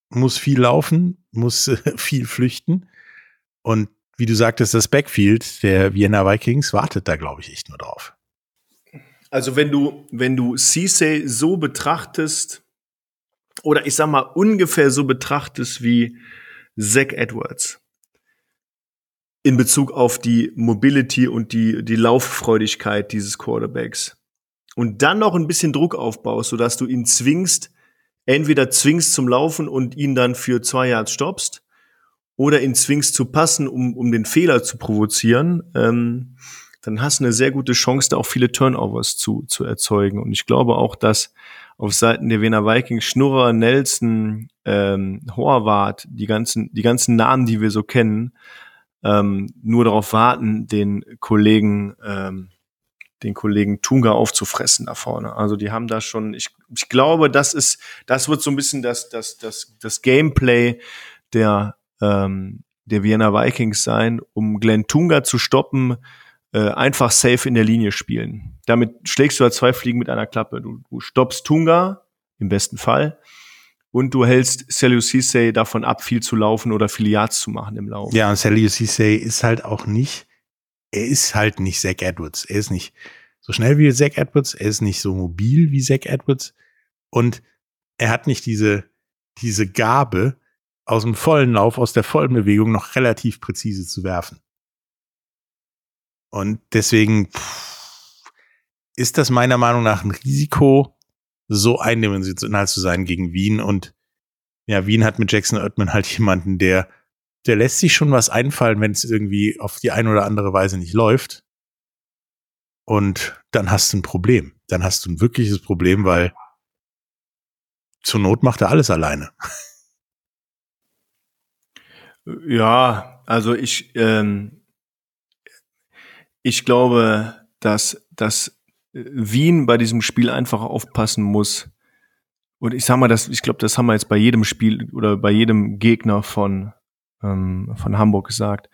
muss viel laufen, muss äh, viel flüchten und wie du sagtest, das Backfield der Vienna Vikings wartet da, glaube ich, echt nur drauf. Also wenn du, wenn du Cisse so betrachtest, oder ich sag mal ungefähr so betrachtest wie Zach Edwards in Bezug auf die Mobility und die, die Lauffreudigkeit dieses Quarterbacks und dann noch ein bisschen Druck aufbaust, sodass du ihn zwingst, entweder zwingst zum Laufen und ihn dann für zwei Yards stoppst oder ihn zwingst zu passen, um, um den Fehler zu provozieren, ähm, dann hast du eine sehr gute Chance, da auch viele Turnovers zu, zu erzeugen. Und ich glaube auch, dass auf Seiten der Wiener Vikings Schnurrer, Nelson, ähm, Horvath, die ganzen, die ganzen Namen, die wir so kennen, ähm, nur darauf warten, den Kollegen ähm, den Kollegen Tunga aufzufressen da vorne. Also die haben da schon, ich, ich glaube, das ist, das wird so ein bisschen das, das, das, das Gameplay der, ähm, der Vienna Vikings sein, um Glenn Tunga zu stoppen, äh, einfach safe in der Linie spielen. Damit schlägst du ja zwei Fliegen mit einer Klappe. Du, du stoppst Tunga, im besten Fall, und du hältst Celio Cisse davon ab, viel zu laufen oder Yards zu machen im Lauf. Ja, und Celio Cisse ist halt auch nicht er ist halt nicht Zach Edwards. Er ist nicht so schnell wie Zach Edwards. Er ist nicht so mobil wie Zach Edwards. Und er hat nicht diese, diese Gabe, aus dem vollen Lauf, aus der vollen Bewegung noch relativ präzise zu werfen. Und deswegen ist das meiner Meinung nach ein Risiko, so eindimensional zu sein gegen Wien. Und ja, Wien hat mit Jackson Ottman halt jemanden, der der lässt sich schon was einfallen, wenn es irgendwie auf die eine oder andere Weise nicht läuft. Und dann hast du ein Problem. Dann hast du ein wirkliches Problem, weil zur Not macht er alles alleine. Ja, also ich, ähm, ich glaube, dass, dass Wien bei diesem Spiel einfach aufpassen muss. Und ich sag mal, das, ich glaube, das haben wir jetzt bei jedem Spiel oder bei jedem Gegner von, ähm, von Hamburg gesagt.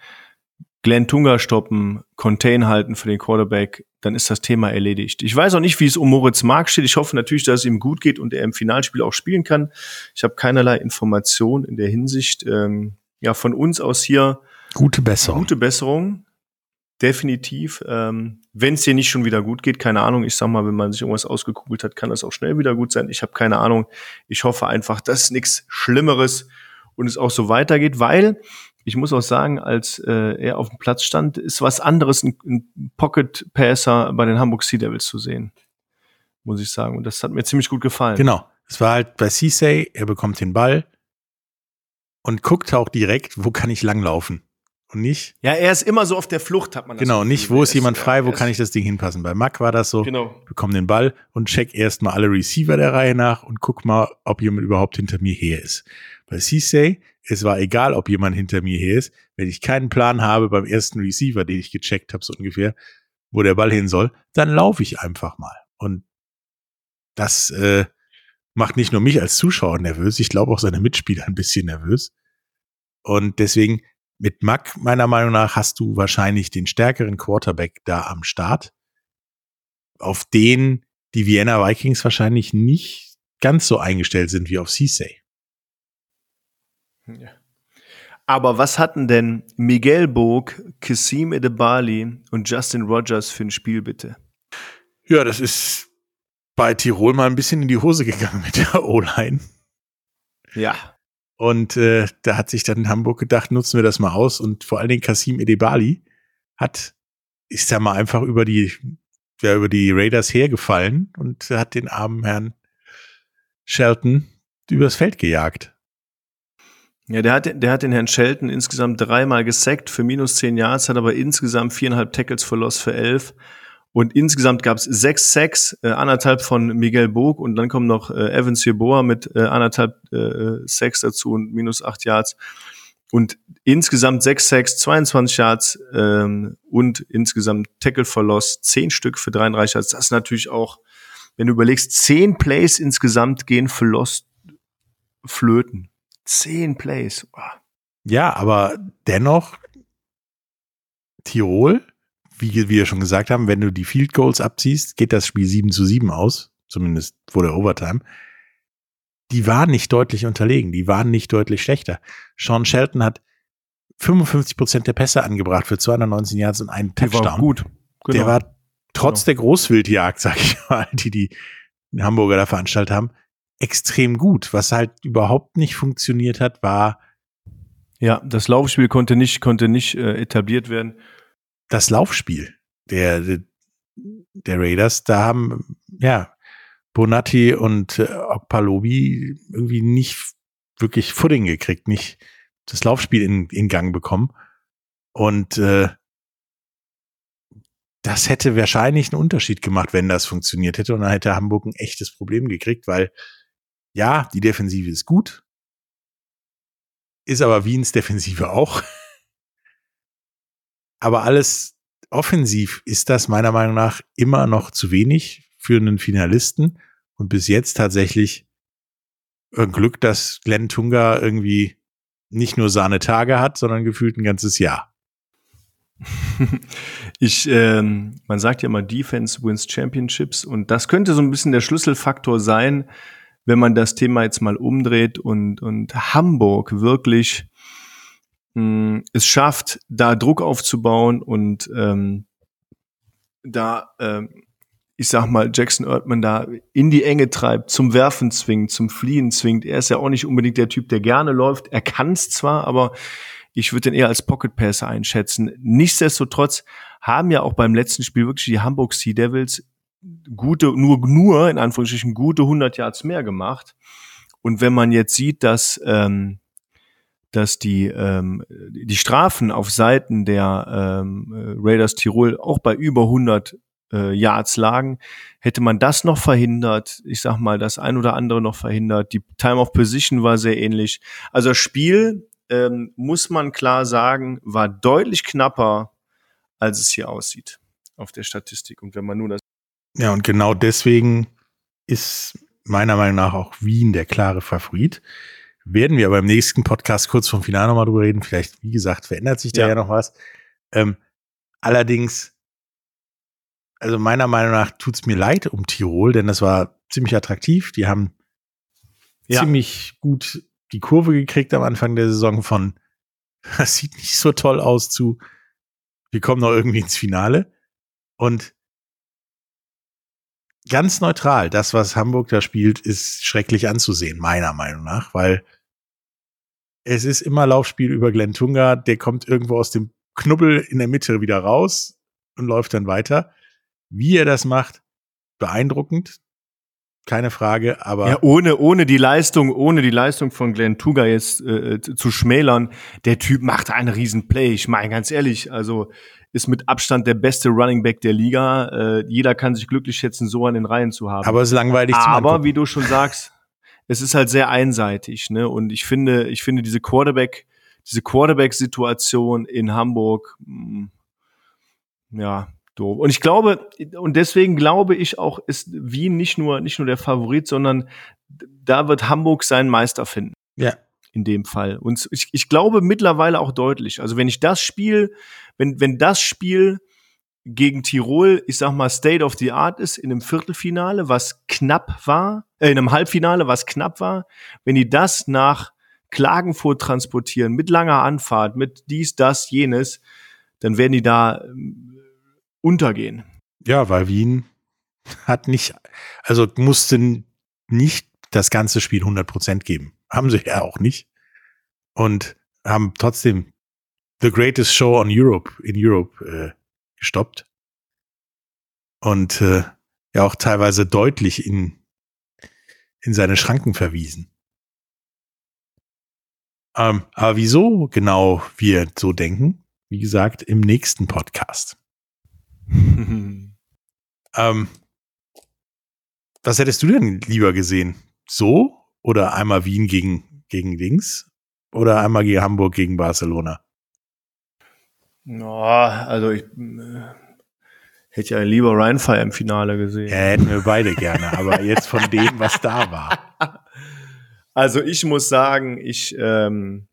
Glenn Tunga stoppen, Contain halten für den Quarterback, dann ist das Thema erledigt. Ich weiß auch nicht, wie es um Moritz Mark steht. Ich hoffe natürlich, dass es ihm gut geht und er im Finalspiel auch spielen kann. Ich habe keinerlei Information in der Hinsicht. Ähm, ja, von uns aus hier gute Besserung. Gute Besserung, definitiv. Ähm, wenn es dir nicht schon wieder gut geht, keine Ahnung. Ich sag mal, wenn man sich irgendwas ausgekugelt hat, kann das auch schnell wieder gut sein. Ich habe keine Ahnung. Ich hoffe einfach, dass nichts Schlimmeres und es auch so weitergeht, weil ich muss auch sagen, als äh, er auf dem Platz stand, ist was anderes, ein, ein Pocket Passer bei den Hamburg Sea Devils zu sehen, muss ich sagen. Und das hat mir ziemlich gut gefallen. Genau. Es war halt bei Ceesay, er bekommt den Ball und guckt auch direkt, wo kann ich langlaufen. Und nicht? Ja, er ist immer so auf der Flucht, hat man das Genau, nicht, wo ist jemand frei, wo kann ich das Ding hinpassen. Bei Mack war das so, genau. bekomm den Ball und check erstmal alle Receiver der Reihe nach und guck mal, ob jemand überhaupt hinter mir her ist. Bei Ceesay, es war egal, ob jemand hinter mir her ist. Wenn ich keinen Plan habe beim ersten Receiver, den ich gecheckt habe, so ungefähr, wo der Ball hin soll, dann laufe ich einfach mal. Und das, äh, macht nicht nur mich als Zuschauer nervös, ich glaube auch seine Mitspieler ein bisschen nervös. Und deswegen mit Mack, meiner Meinung nach, hast du wahrscheinlich den stärkeren Quarterback da am Start, auf den die Vienna Vikings wahrscheinlich nicht ganz so eingestellt sind wie auf Ceesay. Ja. Aber was hatten denn Miguel Bog, Kassim Edebali und Justin Rogers für ein Spiel bitte? Ja, das ist bei Tirol mal ein bisschen in die Hose gegangen mit der O-Line. Ja. Und äh, da hat sich dann in Hamburg gedacht, nutzen wir das mal aus. Und vor allen Dingen Kasim Edebali hat, ist da mal einfach über die, ja, über die Raiders hergefallen und hat den armen Herrn Shelton übers Feld gejagt. Ja, der hat, der hat den Herrn Shelton insgesamt dreimal gesackt für minus zehn Yards, hat aber insgesamt viereinhalb Tackles für Loss für elf. Und insgesamt gab es sechs Sacks, äh, anderthalb von Miguel Bog und dann kommen noch äh, Evans Jeboa mit äh, anderthalb äh, Sacks dazu und minus acht Yards. Und insgesamt sechs Sacks, 22 Yards ähm, und insgesamt Tackle Loss, zehn Stück für 33 Yards. Das ist natürlich auch, wenn du überlegst, zehn Plays insgesamt gehen für Loss flöten. Zehn Plays. Wow. Ja, aber dennoch Tirol wie wir schon gesagt haben, wenn du die Field Goals abziehst, geht das Spiel 7 zu 7 aus, zumindest vor der Overtime. Die waren nicht deutlich unterlegen, die waren nicht deutlich schlechter. Sean Shelton hat 55 Prozent der Pässe angebracht für 219 Yards und einen Touchdown. Der war gut. Genau. Der war trotz genau. der Großwildjagd, sag ich mal, die die Hamburger da veranstaltet haben, extrem gut. Was halt überhaupt nicht funktioniert hat, war ja, das Laufspiel konnte nicht konnte nicht äh, etabliert werden das Laufspiel der, der Raiders, da haben, ja, Bonatti und äh, Okpalobi irgendwie nicht wirklich Footing gekriegt, nicht das Laufspiel in, in Gang bekommen. Und äh, das hätte wahrscheinlich einen Unterschied gemacht, wenn das funktioniert hätte. Und dann hätte Hamburg ein echtes Problem gekriegt, weil ja, die Defensive ist gut, ist aber Wiens Defensive auch. Aber alles offensiv ist das meiner Meinung nach immer noch zu wenig für einen Finalisten. Und bis jetzt tatsächlich ein Glück, dass Glenn Tunga irgendwie nicht nur seine Tage hat, sondern gefühlt ein ganzes Jahr. Ich, ähm, man sagt ja immer, Defense wins Championships und das könnte so ein bisschen der Schlüsselfaktor sein, wenn man das Thema jetzt mal umdreht und, und Hamburg wirklich mh, es schafft, da Druck aufzubauen und ähm, da, ähm, ich sag mal, Jackson Erdmann da in die Enge treibt, zum Werfen zwingt, zum Fliehen zwingt. Er ist ja auch nicht unbedingt der Typ, der gerne läuft. Er kann es zwar, aber ich würde ihn eher als Pocket Passer einschätzen. Nichtsdestotrotz haben ja auch beim letzten Spiel wirklich die Hamburg Sea Devils gute, nur, nur, in Anführungsstrichen, gute 100 Yards mehr gemacht. Und wenn man jetzt sieht, dass ähm, dass die, ähm, die Strafen auf Seiten der ähm, Raiders Tirol auch bei über 100 äh, Yards lagen. Hätte man das noch verhindert, ich sag mal, das ein oder andere noch verhindert, die Time of Position war sehr ähnlich. Also das Spiel, ähm, muss man klar sagen, war deutlich knapper, als es hier aussieht auf der Statistik. Und wenn man nur das. Ja, und genau deswegen ist meiner Meinung nach auch Wien der klare Favorit. Werden wir aber im nächsten Podcast kurz vom Finale nochmal drüber reden. Vielleicht, wie gesagt, verändert sich da ja, ja noch was. Ähm, allerdings, also meiner Meinung nach tut's mir leid um Tirol, denn das war ziemlich attraktiv. Die haben ja. ziemlich gut die Kurve gekriegt am Anfang der Saison von, das sieht nicht so toll aus zu, wir kommen noch irgendwie ins Finale. Und ganz neutral, das, was Hamburg da spielt, ist schrecklich anzusehen, meiner Meinung nach, weil es ist immer Laufspiel über Glenn Tunga, der kommt irgendwo aus dem Knubbel in der Mitte wieder raus und läuft dann weiter. Wie er das macht, beeindruckend. Keine Frage, aber. Ja, ohne, ohne die Leistung, ohne die Leistung von Glenn Tuga jetzt äh, zu schmälern, der Typ macht einen riesen Play. Ich meine, ganz ehrlich, also ist mit Abstand der beste Running Back der Liga. Äh, jeder kann sich glücklich schätzen, so an den Reihen zu haben. Aber es ist langweilig zu Aber wie du schon sagst, es ist halt sehr einseitig, ne? Und ich finde, ich finde diese Quarterback, diese Quarterback-Situation in Hamburg, mh, mm, ja, doof. Und ich glaube, und deswegen glaube ich auch, ist Wien nicht nur, nicht nur der Favorit, sondern da wird Hamburg seinen Meister finden. Ja. In dem Fall. Und ich, ich glaube mittlerweile auch deutlich. Also wenn ich das Spiel, wenn, wenn das Spiel gegen Tirol, ich sag mal, State of the Art ist in einem Viertelfinale, was knapp war, äh, in einem Halbfinale, was knapp war, wenn die das nach Klagenfurt transportieren, mit langer Anfahrt, mit dies, das, jenes, dann werden die da äh, untergehen. Ja, weil Wien hat nicht, also musste nicht das ganze Spiel 100% geben. Haben sie ja auch nicht. Und haben trotzdem The Greatest Show on Europe in Europe äh, gestoppt. Und äh, ja auch teilweise deutlich in, in seine Schranken verwiesen. Ähm, aber wieso genau wir so denken, wie gesagt, im nächsten Podcast. ähm, was hättest du denn lieber gesehen? So? Oder einmal Wien gegen, gegen Dings? Oder einmal gegen Hamburg gegen Barcelona? No, also ich äh, hätte ja lieber Rheinfire im Finale gesehen. Ja, hätten wir beide gerne, aber jetzt von dem, was da war. Also ich muss sagen, ich, ähm,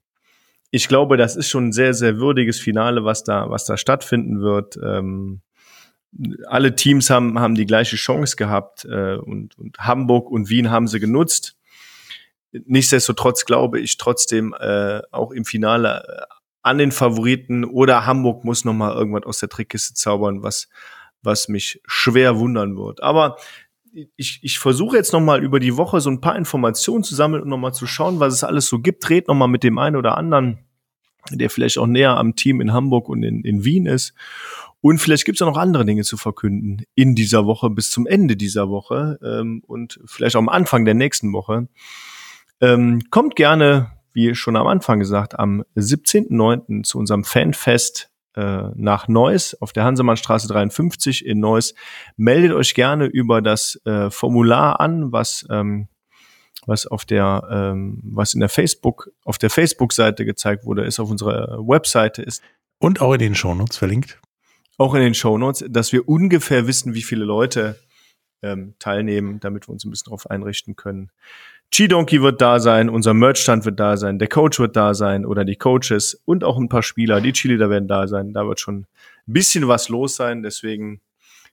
ich glaube, das ist schon ein sehr, sehr würdiges Finale, was da, was da stattfinden wird. Ähm, alle Teams haben, haben die gleiche Chance gehabt äh, und, und Hamburg und Wien haben sie genutzt. Nichtsdestotrotz glaube ich trotzdem äh, auch im Finale äh, an den Favoriten oder Hamburg muss noch mal irgendwas aus der Trickkiste zaubern, was was mich schwer wundern wird. Aber ich, ich versuche jetzt noch mal über die Woche so ein paar Informationen zu sammeln und noch mal zu schauen, was es alles so gibt. Red noch mal mit dem einen oder anderen, der vielleicht auch näher am Team in Hamburg und in, in Wien ist. Und vielleicht gibt es auch noch andere Dinge zu verkünden in dieser Woche bis zum Ende dieser Woche ähm, und vielleicht auch am Anfang der nächsten Woche. Ähm, kommt gerne, wie schon am Anfang gesagt, am 17.09. zu unserem Fanfest äh, nach Neuss auf der Hansemannstraße 53 in Neuss. Meldet euch gerne über das äh, Formular an, was ähm, was auf der ähm, was in der Facebook auf der Facebook-Seite gezeigt wurde, ist auf unserer Webseite ist und auch in den Shownotes verlinkt auch in den Show Notes, dass wir ungefähr wissen, wie viele Leute ähm, teilnehmen, damit wir uns ein bisschen darauf einrichten können. G-Donkey wird da sein, unser Merchstand wird da sein, der Coach wird da sein oder die Coaches und auch ein paar Spieler, die Cheerleader werden da sein. Da wird schon ein bisschen was los sein, deswegen,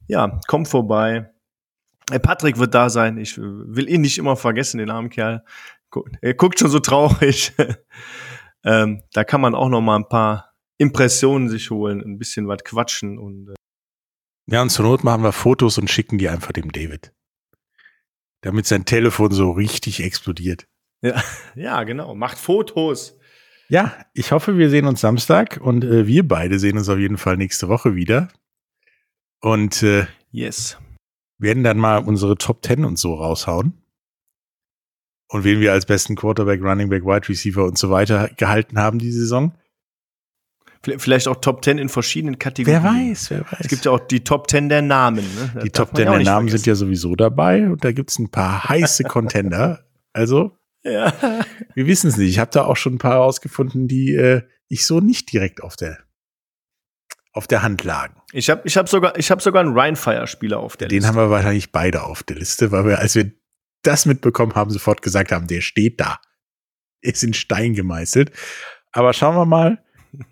ja, kommt vorbei. Äh, Patrick wird da sein. Ich will ihn nicht immer vergessen, den armen Kerl. Er guckt schon so traurig. ähm, da kann man auch noch mal ein paar Impressionen sich holen, ein bisschen was quatschen und äh ja, und zur Not machen wir Fotos und schicken die einfach dem David. Damit sein Telefon so richtig explodiert. Ja, ja genau. Macht Fotos. Ja, ich hoffe, wir sehen uns Samstag und äh, wir beide sehen uns auf jeden Fall nächste Woche wieder. Und äh, yes. werden dann mal unsere Top Ten und so raushauen. Und wen wir als besten Quarterback, Running Back, Wide Receiver und so weiter gehalten haben die Saison. Vielleicht auch Top 10 in verschiedenen Kategorien. Wer weiß, wer weiß. Es gibt ja auch die Top 10 der Namen. Ne? Die Top 10 der Namen vergessen. sind ja sowieso dabei und da gibt es ein paar heiße Contender. Also, ja. wir wissen es nicht. Ich habe da auch schon ein paar rausgefunden, die äh, ich so nicht direkt auf der auf der Hand lagen. Ich habe ich hab sogar, ich hab sogar einen Rhinefire-Spieler auf der Den Liste. Den haben wir wahrscheinlich beide auf der Liste, weil wir, als wir das mitbekommen haben, sofort gesagt haben, der steht da. Ist in Stein gemeißelt. Aber schauen wir mal,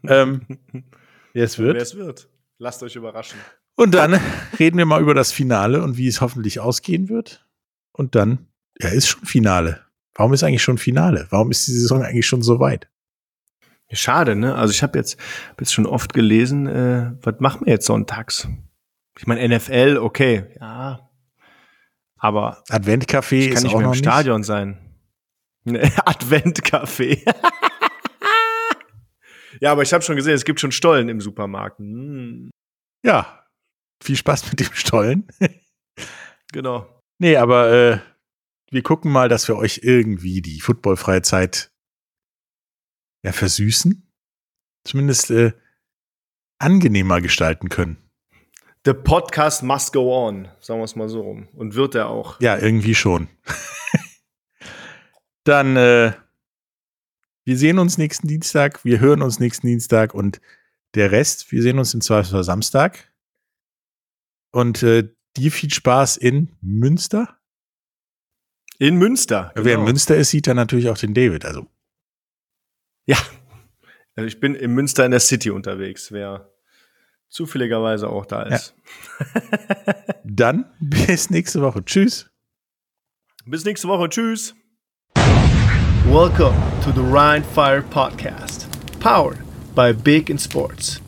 ähm, wer es wird. Wer es wird. Lasst euch überraschen. Und dann reden wir mal über das Finale und wie es hoffentlich ausgehen wird. Und dann, ja, ist schon Finale. Warum ist eigentlich schon Finale? Warum ist die Saison eigentlich schon so weit? Schade, ne? Also ich habe jetzt, hab jetzt schon oft gelesen, äh, was machen wir jetzt sonntags? Ich meine, NFL, okay, ja. Aber Adventcafé kann nicht mehr im Stadion sein. Adventcafé. Ja, aber ich habe schon gesehen, es gibt schon Stollen im Supermarkt. Hm. Ja, viel Spaß mit dem Stollen. genau. Nee, aber äh, wir gucken mal, dass wir euch irgendwie die footballfreie Zeit ja, versüßen. Zumindest äh, angenehmer gestalten können. The podcast must go on, sagen wir es mal so rum. Und wird er auch. Ja, irgendwie schon. Dann äh, wir sehen uns nächsten Dienstag, wir hören uns nächsten Dienstag und der Rest, wir sehen uns im Zweifelsfall Samstag. Und äh, dir viel Spaß in Münster. In Münster. Genau. Wer in genau. Münster ist, sieht dann natürlich auch den David. Also. Ja. Also ich bin in Münster in der City unterwegs, wer zufälligerweise auch da ist. Ja. dann bis nächste Woche. Tschüss. Bis nächste Woche. Tschüss. Welcome to the Rhine Fire Podcast, powered by Big in Sports.